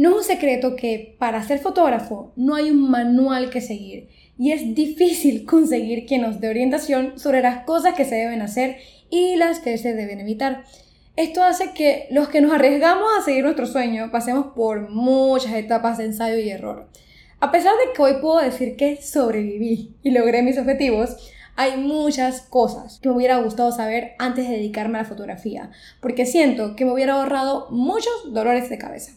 No es un secreto que para ser fotógrafo no hay un manual que seguir y es difícil conseguir quien nos dé orientación sobre las cosas que se deben hacer y las que se deben evitar. Esto hace que los que nos arriesgamos a seguir nuestro sueño pasemos por muchas etapas de ensayo y error. A pesar de que hoy puedo decir que sobreviví y logré mis objetivos, hay muchas cosas que me hubiera gustado saber antes de dedicarme a la fotografía, porque siento que me hubiera ahorrado muchos dolores de cabeza.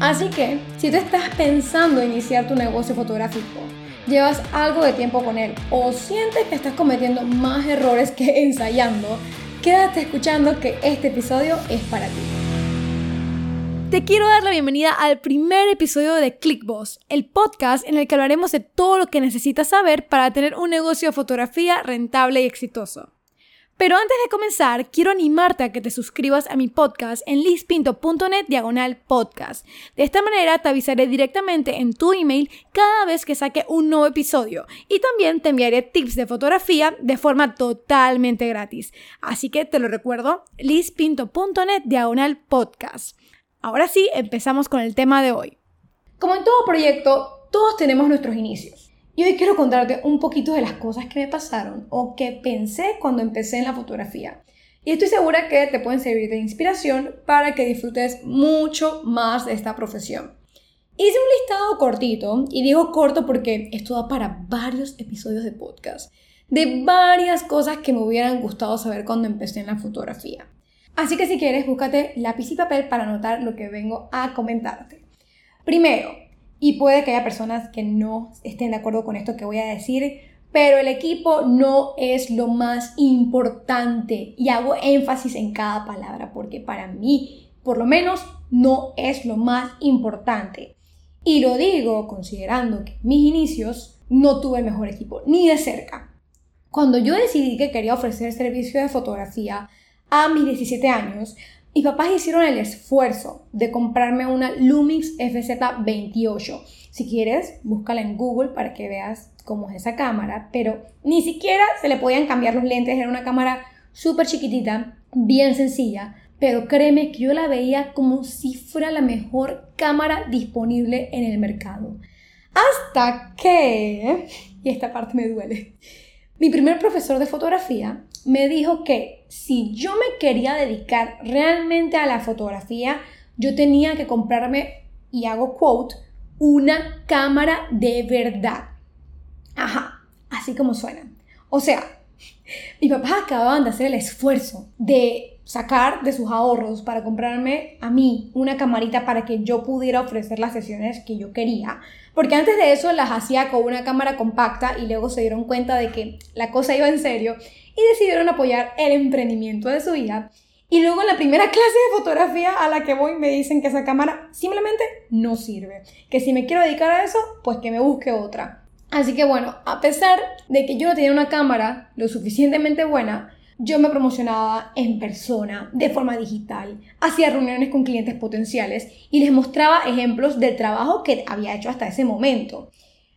Así que, si tú estás pensando iniciar tu negocio fotográfico, llevas algo de tiempo con él o sientes que estás cometiendo más errores que ensayando, quédate escuchando que este episodio es para ti. Te quiero dar la bienvenida al primer episodio de ClickBoss, el podcast en el que hablaremos de todo lo que necesitas saber para tener un negocio de fotografía rentable y exitoso. Pero antes de comenzar, quiero animarte a que te suscribas a mi podcast en lispinto.net diagonal podcast. De esta manera te avisaré directamente en tu email cada vez que saque un nuevo episodio y también te enviaré tips de fotografía de forma totalmente gratis. Así que te lo recuerdo, lispinto.net diagonal podcast. Ahora sí, empezamos con el tema de hoy. Como en todo proyecto, todos tenemos nuestros inicios. Y hoy quiero contarte un poquito de las cosas que me pasaron o que pensé cuando empecé en la fotografía. Y estoy segura que te pueden servir de inspiración para que disfrutes mucho más de esta profesión. Hice un listado cortito, y digo corto porque esto da para varios episodios de podcast, de varias cosas que me hubieran gustado saber cuando empecé en la fotografía. Así que si quieres, búscate lápiz y papel para anotar lo que vengo a comentarte. Primero, y puede que haya personas que no estén de acuerdo con esto que voy a decir, pero el equipo no es lo más importante. Y hago énfasis en cada palabra porque para mí, por lo menos, no es lo más importante. Y lo digo considerando que mis inicios no tuve el mejor equipo, ni de cerca. Cuando yo decidí que quería ofrecer servicio de fotografía a mis 17 años, mis papás hicieron el esfuerzo de comprarme una Lumix FZ28. Si quieres, búscala en Google para que veas cómo es esa cámara, pero ni siquiera se le podían cambiar los lentes, era una cámara súper chiquitita, bien sencilla, pero créeme que yo la veía como si fuera la mejor cámara disponible en el mercado. Hasta que, y esta parte me duele, mi primer profesor de fotografía me dijo que si yo me quería dedicar realmente a la fotografía, yo tenía que comprarme, y hago quote, una cámara de verdad. Ajá, así como suena. O sea, mis papás acababan de hacer el esfuerzo de sacar de sus ahorros para comprarme a mí una camarita para que yo pudiera ofrecer las sesiones que yo quería. Porque antes de eso las hacía con una cámara compacta y luego se dieron cuenta de que la cosa iba en serio y decidieron apoyar el emprendimiento de su hija. Y luego en la primera clase de fotografía a la que voy me dicen que esa cámara simplemente no sirve. Que si me quiero dedicar a eso, pues que me busque otra. Así que bueno, a pesar de que yo no tenía una cámara lo suficientemente buena, yo me promocionaba en persona, de forma digital, hacía reuniones con clientes potenciales y les mostraba ejemplos del trabajo que había hecho hasta ese momento.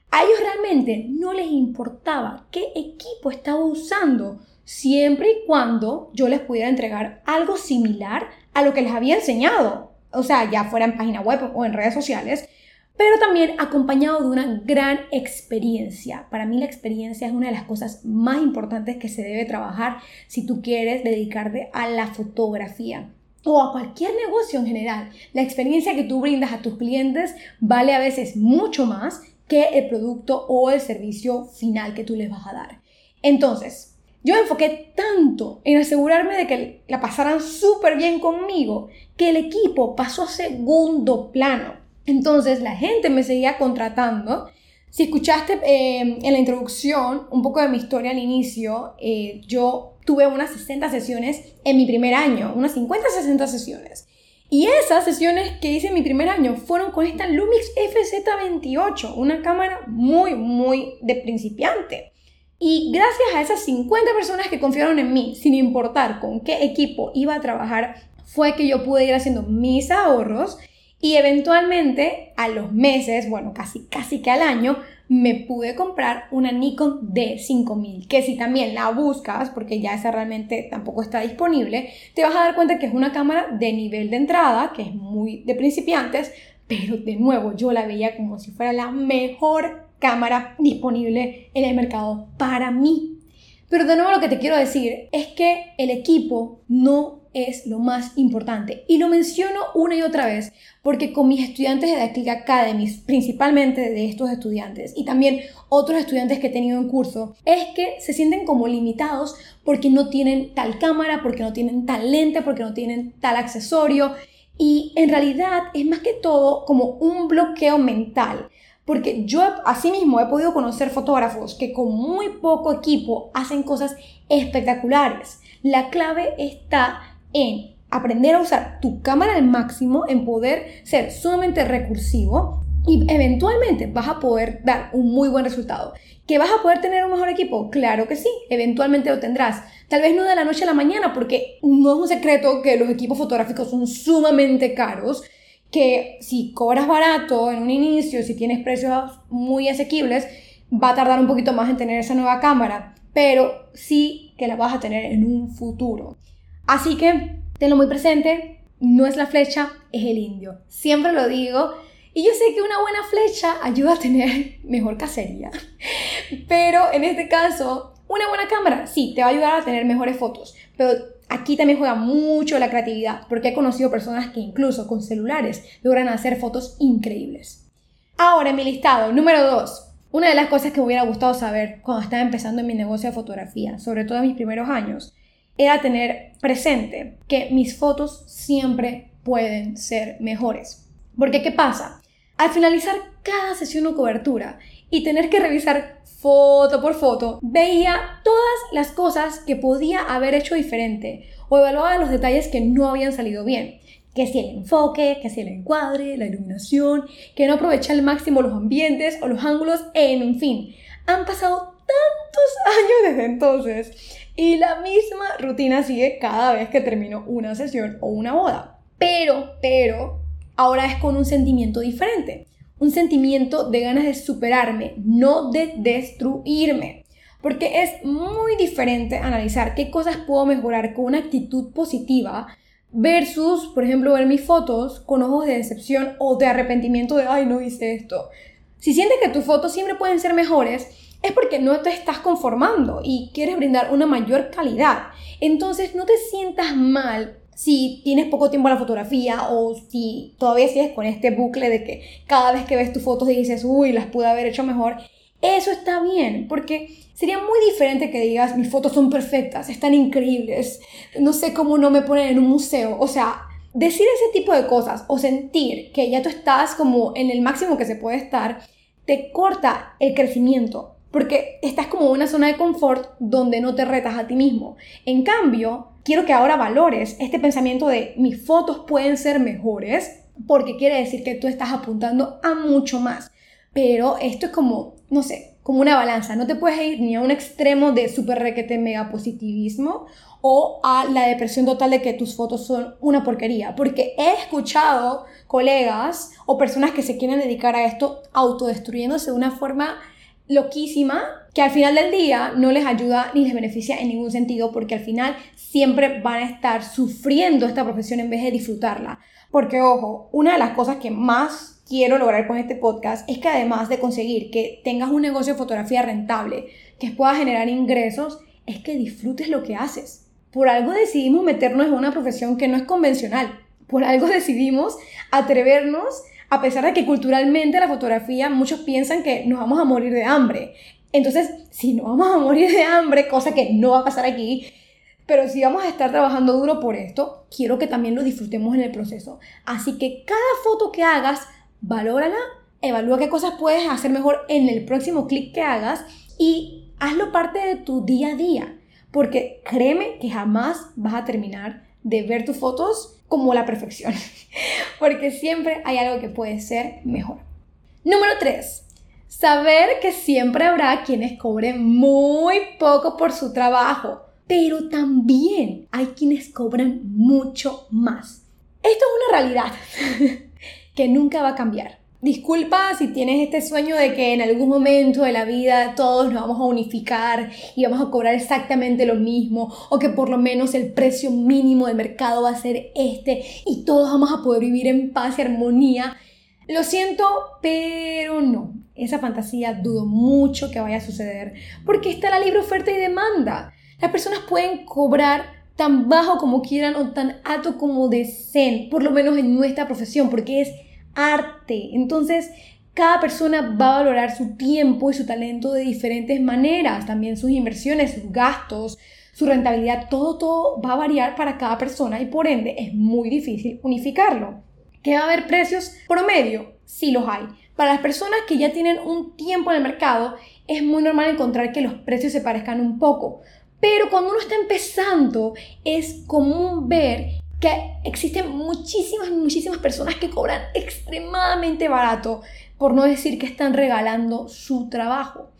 A ellos realmente no les importaba qué equipo estaba usando, siempre y cuando yo les pudiera entregar algo similar a lo que les había enseñado, o sea, ya fuera en página web o en redes sociales, pero también acompañado de una gran experiencia. Para mí la experiencia es una de las cosas más importantes que se debe trabajar si tú quieres dedicarte a la fotografía o a cualquier negocio en general. La experiencia que tú brindas a tus clientes vale a veces mucho más que el producto o el servicio final que tú les vas a dar. Entonces, yo me enfoqué tanto en asegurarme de que la pasaran súper bien conmigo que el equipo pasó a segundo plano. Entonces la gente me seguía contratando. Si escuchaste eh, en la introducción un poco de mi historia al inicio, eh, yo tuve unas 60 sesiones en mi primer año, unas 50-60 sesiones. Y esas sesiones que hice en mi primer año fueron con esta Lumix FZ28, una cámara muy, muy de principiante. Y gracias a esas 50 personas que confiaron en mí, sin importar con qué equipo iba a trabajar, fue que yo pude ir haciendo mis ahorros Y eventualmente, a los meses, bueno, casi, casi que al año, me pude comprar una Nikon D5000, que si también la buscas, porque ya esa realmente tampoco está disponible, te vas a dar cuenta que es una cámara de nivel de entrada, que es muy de principiantes, pero de nuevo yo la veía como si fuera la mejor cámara disponible en el mercado para mí. Pero de nuevo lo que te quiero decir es que el equipo no es lo más importante. Y lo menciono una y otra vez porque con mis estudiantes de Click Academy, principalmente de estos estudiantes y también otros estudiantes que he tenido en curso, es que se sienten como limitados porque no tienen tal cámara, porque no tienen tal lente, porque no tienen tal accesorio. Y en realidad es más que todo como un bloqueo mental. Porque yo asimismo he podido conocer fotógrafos que con muy poco equipo hacen cosas espectaculares. La clave está en aprender a usar tu cámara al máximo, en poder ser sumamente recursivo y eventualmente vas a poder dar un muy buen resultado. ¿Que vas a poder tener un mejor equipo? Claro que sí, eventualmente lo tendrás. Tal vez no de la noche a la mañana, porque no es un secreto que los equipos fotográficos son sumamente caros, que si cobras barato en un inicio, si tienes precios muy asequibles, va a tardar un poquito más en tener esa nueva cámara, pero sí que la vas a tener en un futuro. Así que tenlo muy presente, no es la flecha, es el indio. Siempre lo digo. Y yo sé que una buena flecha ayuda a tener mejor cacería. Pero en este caso, una buena cámara sí, te va a ayudar a tener mejores fotos. Pero aquí también juega mucho la creatividad, porque he conocido personas que incluso con celulares logran hacer fotos increíbles. Ahora en mi listado, número 2. Una de las cosas que me hubiera gustado saber cuando estaba empezando en mi negocio de fotografía, sobre todo en mis primeros años, era tener presente que mis fotos siempre pueden ser mejores. Porque ¿qué pasa? Al finalizar cada sesión o cobertura y tener que revisar foto por foto, veía todas las cosas que podía haber hecho diferente o evaluaba los detalles que no habían salido bien. Que si el enfoque, que si el encuadre, la iluminación, que no aproveché al máximo los ambientes o los ángulos, en fin. Han pasado tantos años desde entonces y la misma rutina sigue cada vez que termino una sesión o una boda. Pero, pero, ahora es con un sentimiento diferente. Un sentimiento de ganas de superarme, no de destruirme. Porque es muy diferente analizar qué cosas puedo mejorar con una actitud positiva versus, por ejemplo, ver mis fotos con ojos de decepción o de arrepentimiento de, ay, no hice esto. Si sientes que tus fotos siempre pueden ser mejores, es porque no te estás conformando y quieres brindar una mayor calidad. Entonces no te sientas mal si tienes poco tiempo a la fotografía o si todavía sigues con este bucle de que cada vez que ves tus fotos dices, uy, las pude haber hecho mejor. Eso está bien, porque sería muy diferente que digas, mis fotos son perfectas, están increíbles, no sé cómo no me ponen en un museo. O sea, decir ese tipo de cosas o sentir que ya tú estás como en el máximo que se puede estar, te corta el crecimiento porque estás como una zona de confort donde no te retas a ti mismo. En cambio, quiero que ahora valores este pensamiento de mis fotos pueden ser mejores, porque quiere decir que tú estás apuntando a mucho más. Pero esto es como, no sé, como una balanza. No te puedes ir ni a un extremo de super requete mega positivismo o a la depresión total de que tus fotos son una porquería. Porque he escuchado colegas o personas que se quieren dedicar a esto autodestruyéndose de una forma loquísima que al final del día no les ayuda ni les beneficia en ningún sentido porque al final siempre van a estar sufriendo esta profesión en vez de disfrutarla. Porque ojo, una de las cosas que más quiero lograr con este podcast es que además de conseguir que tengas un negocio de fotografía rentable, que pueda generar ingresos, es que disfrutes lo que haces. Por algo decidimos meternos en una profesión que no es convencional. Por algo decidimos atrevernos a pesar de que culturalmente la fotografía muchos piensan que nos vamos a morir de hambre. Entonces, si no vamos a morir de hambre, cosa que no va a pasar aquí, pero si vamos a estar trabajando duro por esto, quiero que también lo disfrutemos en el proceso. Así que cada foto que hagas, valórala, evalúa qué cosas puedes hacer mejor en el próximo clic que hagas y hazlo parte de tu día a día. Porque créeme que jamás vas a terminar de ver tus fotos como la perfección, porque siempre hay algo que puede ser mejor. Número 3. Saber que siempre habrá quienes cobren muy poco por su trabajo, pero también hay quienes cobran mucho más. Esto es una realidad. que nunca va a cambiar. Disculpa si tienes este sueño de que en algún momento de la vida todos nos vamos a unificar y vamos a cobrar exactamente lo mismo o que por lo menos el precio mínimo del mercado va a ser este y todos vamos a poder vivir en paz y armonía. Lo siento, pero no. Esa fantasía dudo mucho que vaya a suceder porque está la libre oferta y demanda. Las personas pueden cobrar tan bajo como quieran o tan alto como deseen, por lo menos en nuestra profesión, porque es arte. Entonces, cada persona va a valorar su tiempo y su talento de diferentes maneras, también sus inversiones, sus gastos, su rentabilidad, todo, todo va a variar para cada persona y por ende es muy difícil unificarlo. ¿Que va a haber precios promedio? Sí los hay. Para las personas que ya tienen un tiempo en el mercado, es muy normal encontrar que los precios se parezcan un poco. Pero cuando uno está empezando, es común ver que existen muchísimas, muchísimas personas que cobran extremadamente barato, por no decir que están regalando su trabajo.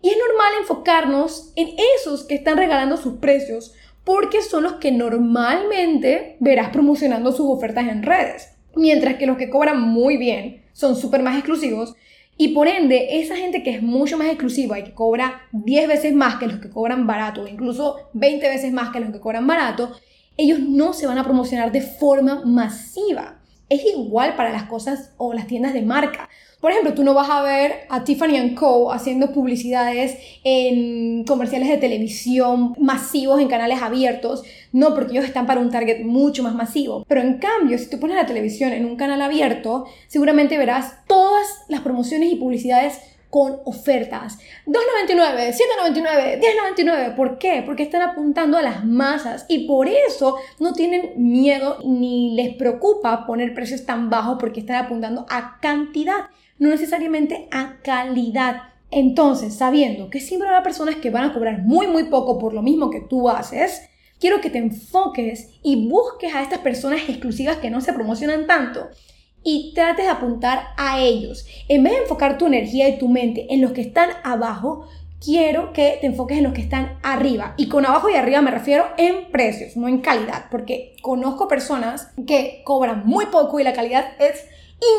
Y es normal enfocarnos en esos que están regalando sus precios, porque son los que normalmente verás promocionando sus ofertas en redes. Mientras que los que cobran muy bien son súper más exclusivos y por ende, esa gente que es mucho más exclusiva y que cobra 10 veces más que los que cobran barato, o incluso 20 veces más que los que cobran barato, ellos no se van a promocionar de forma masiva. Es igual para las cosas o las tiendas de marca. Por ejemplo, tú no vas a ver a Tiffany Co. haciendo publicidades en comerciales de televisión masivos en canales abiertos. No, porque ellos están para un target mucho más masivo. Pero en cambio, si tú pones la televisión en un canal abierto, seguramente verás todas las promociones y publicidades con ofertas. 2.99, 7.99, 10.99. ¿Por qué? Porque están apuntando a las masas y por eso no tienen miedo ni les preocupa poner precios tan bajos porque están apuntando a cantidad, no necesariamente a calidad. Entonces, sabiendo que siempre habrá personas que van a cobrar muy muy poco por lo mismo que tú haces, quiero que te enfoques y busques a estas personas exclusivas que no se promocionan tanto y trates de apuntar a ellos. En vez de enfocar tu energía y tu mente en los que están abajo, quiero que te enfoques en los que están arriba. Y con abajo y arriba me refiero en precios, no en calidad, porque conozco personas que cobran muy poco y la calidad es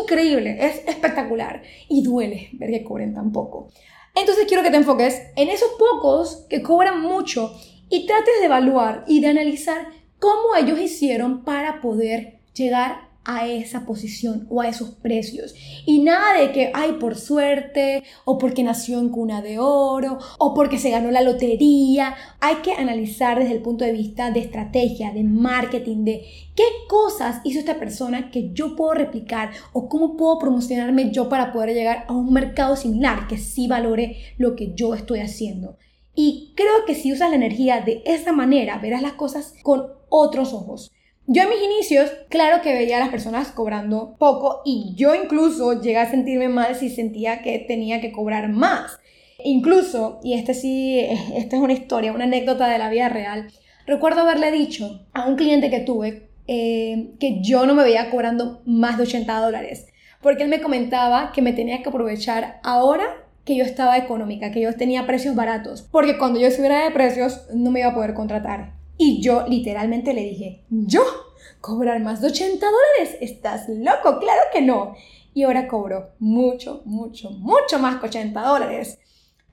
increíble, es espectacular y duele ver que cobren tan poco. Entonces quiero que te enfoques en esos pocos que cobran mucho y trates de evaluar y de analizar cómo ellos hicieron para poder llegar a esa posición o a esos precios. Y nada de que, ay, por suerte, o porque nació en cuna de oro, o porque se ganó la lotería. Hay que analizar desde el punto de vista de estrategia, de marketing, de qué cosas hizo esta persona que yo puedo replicar o cómo puedo promocionarme yo para poder llegar a un mercado similar que sí valore lo que yo estoy haciendo. Y creo que si usas la energía de esa manera, verás las cosas con otros ojos. Yo en mis inicios, claro que veía a las personas cobrando poco y yo incluso llegué a sentirme mal si sentía que tenía que cobrar más. Incluso, y este sí, esta es una historia, una anécdota de la vida real, recuerdo haberle dicho a un cliente que tuve eh, que yo no me veía cobrando más de 80 dólares, porque él me comentaba que me tenía que aprovechar ahora que yo estaba económica, que yo tenía precios baratos, porque cuando yo subiera de precios no me iba a poder contratar. Y yo literalmente le dije, ¿yo? ¿Cobrar más de 80 dólares? ¿Estás loco? Claro que no. Y ahora cobro mucho, mucho, mucho más que 80 dólares.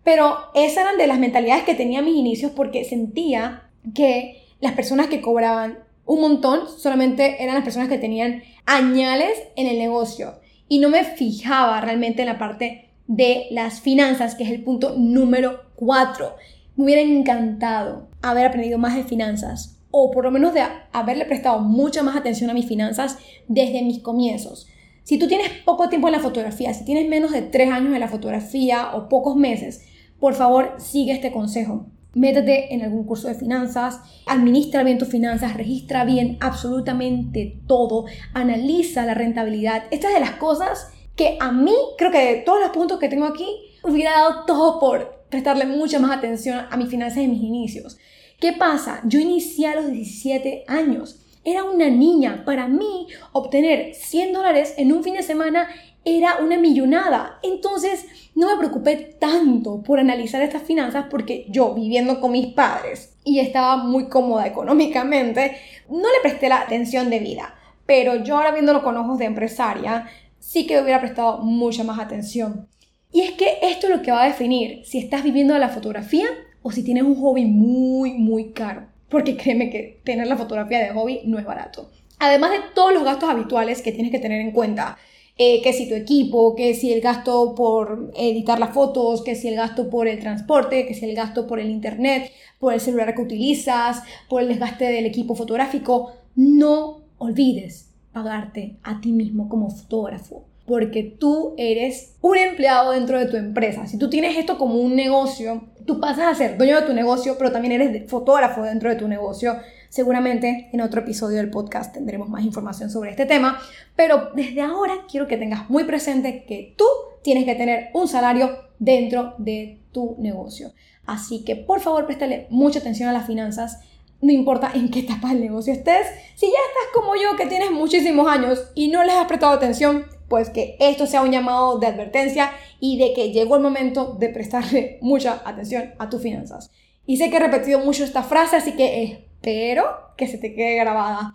Pero esas eran de las mentalidades que tenía a mis inicios porque sentía que las personas que cobraban un montón solamente eran las personas que tenían añales en el negocio. Y no me fijaba realmente en la parte de las finanzas, que es el punto número 4. Me hubiera encantado haber aprendido más de finanzas o por lo menos de haberle prestado mucha más atención a mis finanzas desde mis comienzos. Si tú tienes poco tiempo en la fotografía, si tienes menos de tres años en la fotografía o pocos meses, por favor sigue este consejo. Métete en algún curso de finanzas, administra bien tus finanzas, registra bien absolutamente todo, analiza la rentabilidad. Estas de las cosas que a mí, creo que de todos los puntos que tengo aquí, hubiera dado todo por prestarle mucha más atención a mis finanzas en mis inicios. ¿Qué pasa? Yo inicié a los 17 años. Era una niña. Para mí, obtener 100 dólares en un fin de semana era una millonada. Entonces, no me preocupé tanto por analizar estas finanzas porque yo, viviendo con mis padres y estaba muy cómoda económicamente, no le presté la atención debida. Pero yo ahora viéndolo con ojos de empresaria, sí que hubiera prestado mucha más atención. Y es que esto es lo que va a definir si estás viviendo de la fotografía o si tienes un hobby muy, muy caro. Porque créeme que tener la fotografía de hobby no es barato. Además de todos los gastos habituales que tienes que tener en cuenta, eh, que si tu equipo, que si el gasto por editar las fotos, que si el gasto por el transporte, que si el gasto por el internet, por el celular que utilizas, por el desgaste del equipo fotográfico, no olvides pagarte a ti mismo como fotógrafo porque tú eres un empleado dentro de tu empresa. Si tú tienes esto como un negocio, tú pasas a ser dueño de tu negocio, pero también eres fotógrafo dentro de tu negocio. Seguramente en otro episodio del podcast tendremos más información sobre este tema, pero desde ahora quiero que tengas muy presente que tú tienes que tener un salario dentro de tu negocio. Así que por favor préstale mucha atención a las finanzas no importa en qué etapa del negocio estés, si ya estás como yo que tienes muchísimos años y no les has prestado atención, pues que esto sea un llamado de advertencia y de que llegó el momento de prestarle mucha atención a tus finanzas. Y sé que he repetido mucho esta frase, así que espero que se te quede grabada.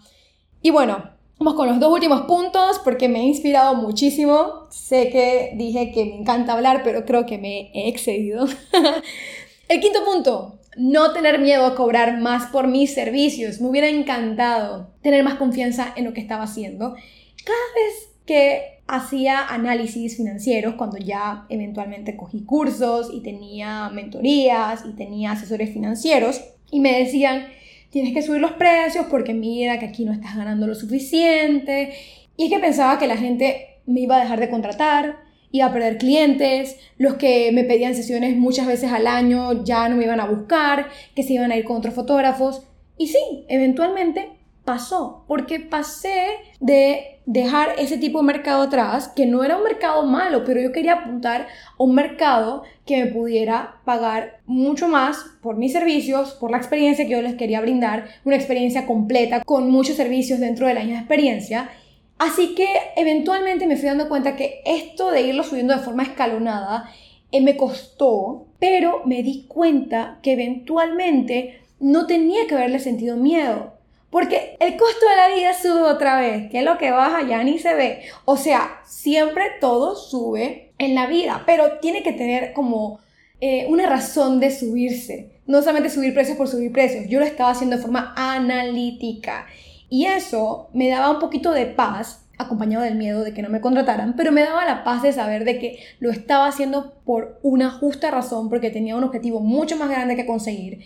Y bueno, vamos con los dos últimos puntos porque me he inspirado muchísimo. Sé que dije que me encanta hablar, pero creo que me he excedido. el quinto punto, no tener miedo a cobrar más por mis servicios. Me hubiera encantado tener más confianza en lo que estaba haciendo. Cada vez que hacía análisis financieros cuando ya eventualmente cogí cursos y tenía mentorías y tenía asesores financieros y me decían, tienes que subir los precios porque mira que aquí no estás ganando lo suficiente. Y es que pensaba que la gente me iba a dejar de contratar, iba a perder clientes, los que me pedían sesiones muchas veces al año ya no me iban a buscar, que se iban a ir con otros fotógrafos. Y sí, eventualmente pasó, porque pasé de dejar ese tipo de mercado atrás, que no era un mercado malo, pero yo quería apuntar a un mercado que me pudiera pagar mucho más por mis servicios, por la experiencia que yo les quería brindar, una experiencia completa con muchos servicios dentro del año de experiencia. Así que eventualmente me fui dando cuenta que esto de irlo subiendo de forma escalonada eh, me costó, pero me di cuenta que eventualmente no tenía que haberle sentido miedo porque el costo de la vida sube otra vez, que es lo que baja ya ni se ve. O sea, siempre todo sube en la vida, pero tiene que tener como eh, una razón de subirse. No solamente subir precios por subir precios, yo lo estaba haciendo de forma analítica. Y eso me daba un poquito de paz, acompañado del miedo de que no me contrataran, pero me daba la paz de saber de que lo estaba haciendo por una justa razón, porque tenía un objetivo mucho más grande que conseguir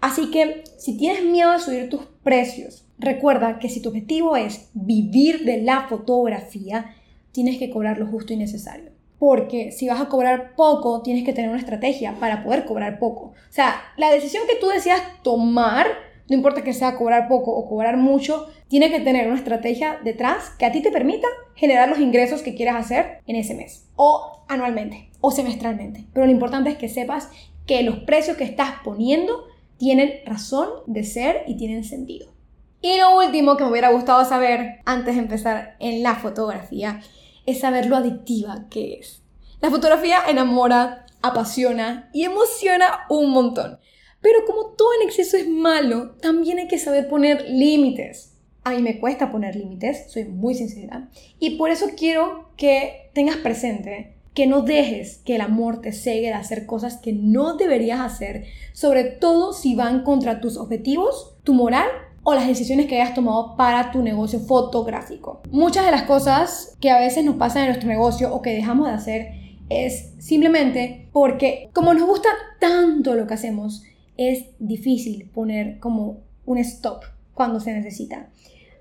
Así que si tienes miedo de subir tus precios, recuerda que si tu objetivo es vivir de la fotografía, tienes que cobrar lo justo y necesario. Porque si vas a cobrar poco, tienes que tener una estrategia para poder cobrar poco. O sea, la decisión que tú decidas tomar, no importa que sea cobrar poco o cobrar mucho, tiene que tener una estrategia detrás que a ti te permita generar los ingresos que quieras hacer en ese mes, o anualmente, o semestralmente. Pero lo importante es que sepas que los precios que estás poniendo tienen razón de ser y tienen sentido. Y lo último que me hubiera gustado saber antes de empezar en la fotografía es saber lo adictiva que es. La fotografía enamora, apasiona y emociona un montón. Pero como todo en exceso es malo, también hay que saber poner límites. A mí me cuesta poner límites, soy muy sincera. Y por eso quiero que tengas presente que no dejes que el amor te cegue de hacer cosas que no deberías hacer, sobre todo si van contra tus objetivos, tu moral o las decisiones que hayas tomado para tu negocio fotográfico. Muchas de las cosas que a veces nos pasan en nuestro negocio o que dejamos de hacer es simplemente porque como nos gusta tanto lo que hacemos, es difícil poner como un stop cuando se necesita.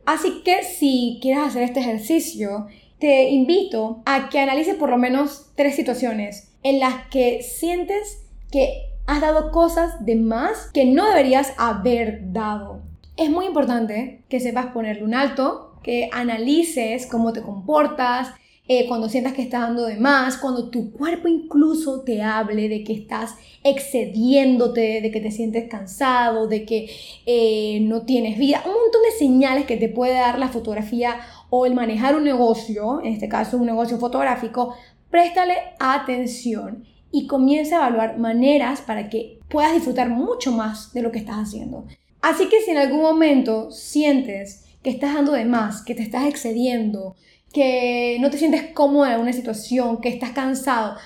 Así que si quieres hacer este ejercicio, te invito a que analices por lo menos tres situaciones en las que sientes que has dado cosas de más que no deberías haber dado. Es muy importante que sepas ponerle un alto, que analices cómo te comportas, eh, cuando sientas que estás dando de más, cuando tu cuerpo incluso te hable de que estás excediéndote, de que te sientes cansado, de que eh, no tienes vida, un montón de señales que te puede dar la fotografía o el manejar un negocio, en este caso un negocio fotográfico, préstale atención y comienza a evaluar maneras para que puedas disfrutar mucho más de lo que estás haciendo. Así que si en algún momento sientes que estás dando de más, que te estás excediendo, que no te sientes cómodo en una situación, que estás cansado,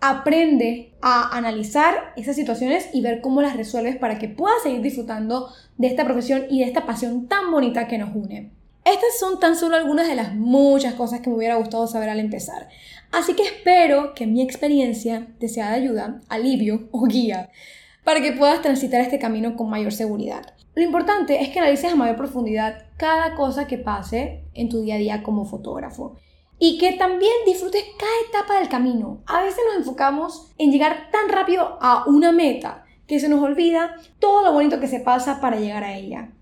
aprende a analizar esas situaciones y ver cómo las resuelves para que puedas seguir disfrutando de esta profesión y de esta pasión tan bonita que nos une. Estas son tan solo algunas de las muchas cosas que me hubiera gustado saber al empezar. Así que espero que mi experiencia te sea de ayuda, alivio o guía para que puedas transitar este camino con mayor seguridad. Lo importante es que analices a mayor profundidad cada cosa que pase en tu día a día como fotógrafo y que también disfrutes cada etapa del camino. A veces nos enfocamos en llegar tan rápido a una meta que se nos olvida todo lo bonito que se pasa para llegar a ella.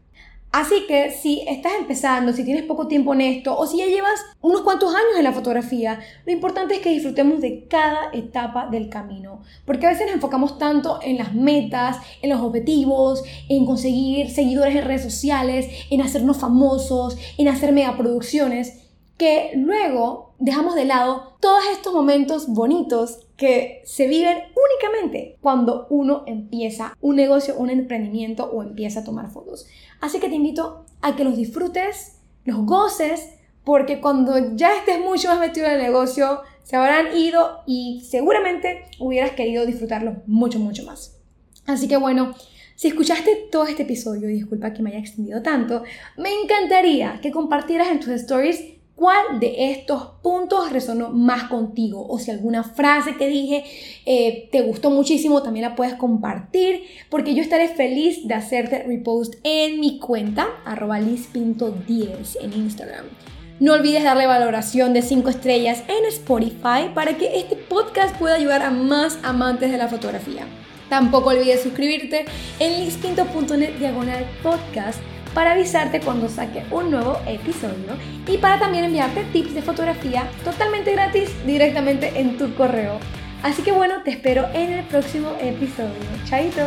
Así que si estás empezando, si tienes poco tiempo en esto o si ya llevas unos cuantos años en la fotografía, lo importante es que disfrutemos de cada etapa del camino. Porque a veces nos enfocamos tanto en las metas, en los objetivos, en conseguir seguidores en redes sociales, en hacernos famosos, en hacer megaproducciones que luego dejamos de lado todos estos momentos bonitos que se viven únicamente cuando uno empieza un negocio, un emprendimiento o empieza a tomar fotos. Así que te invito a que los disfrutes, los goces, porque cuando ya estés mucho más metido en el negocio, se habrán ido y seguramente hubieras querido disfrutarlos mucho, mucho más. Así que bueno, si escuchaste todo este episodio, disculpa que me haya extendido tanto, me encantaría que compartieras en tus stories cuál de estos puntos resonó más contigo o si alguna frase que dije eh, te gustó muchísimo también la puedes compartir porque yo estaré feliz de hacerte repost en mi cuenta arroba lispinto10 en Instagram. No olvides darle valoración de 5 estrellas en Spotify para que este podcast pueda ayudar a más amantes de la fotografía. Tampoco olvides suscribirte en lispinto.net diagonal podcast para avisarte cuando saque un nuevo episodio y para también enviarte tips de fotografía totalmente gratis directamente en tu correo. Así que bueno, te espero en el próximo episodio. Chaito.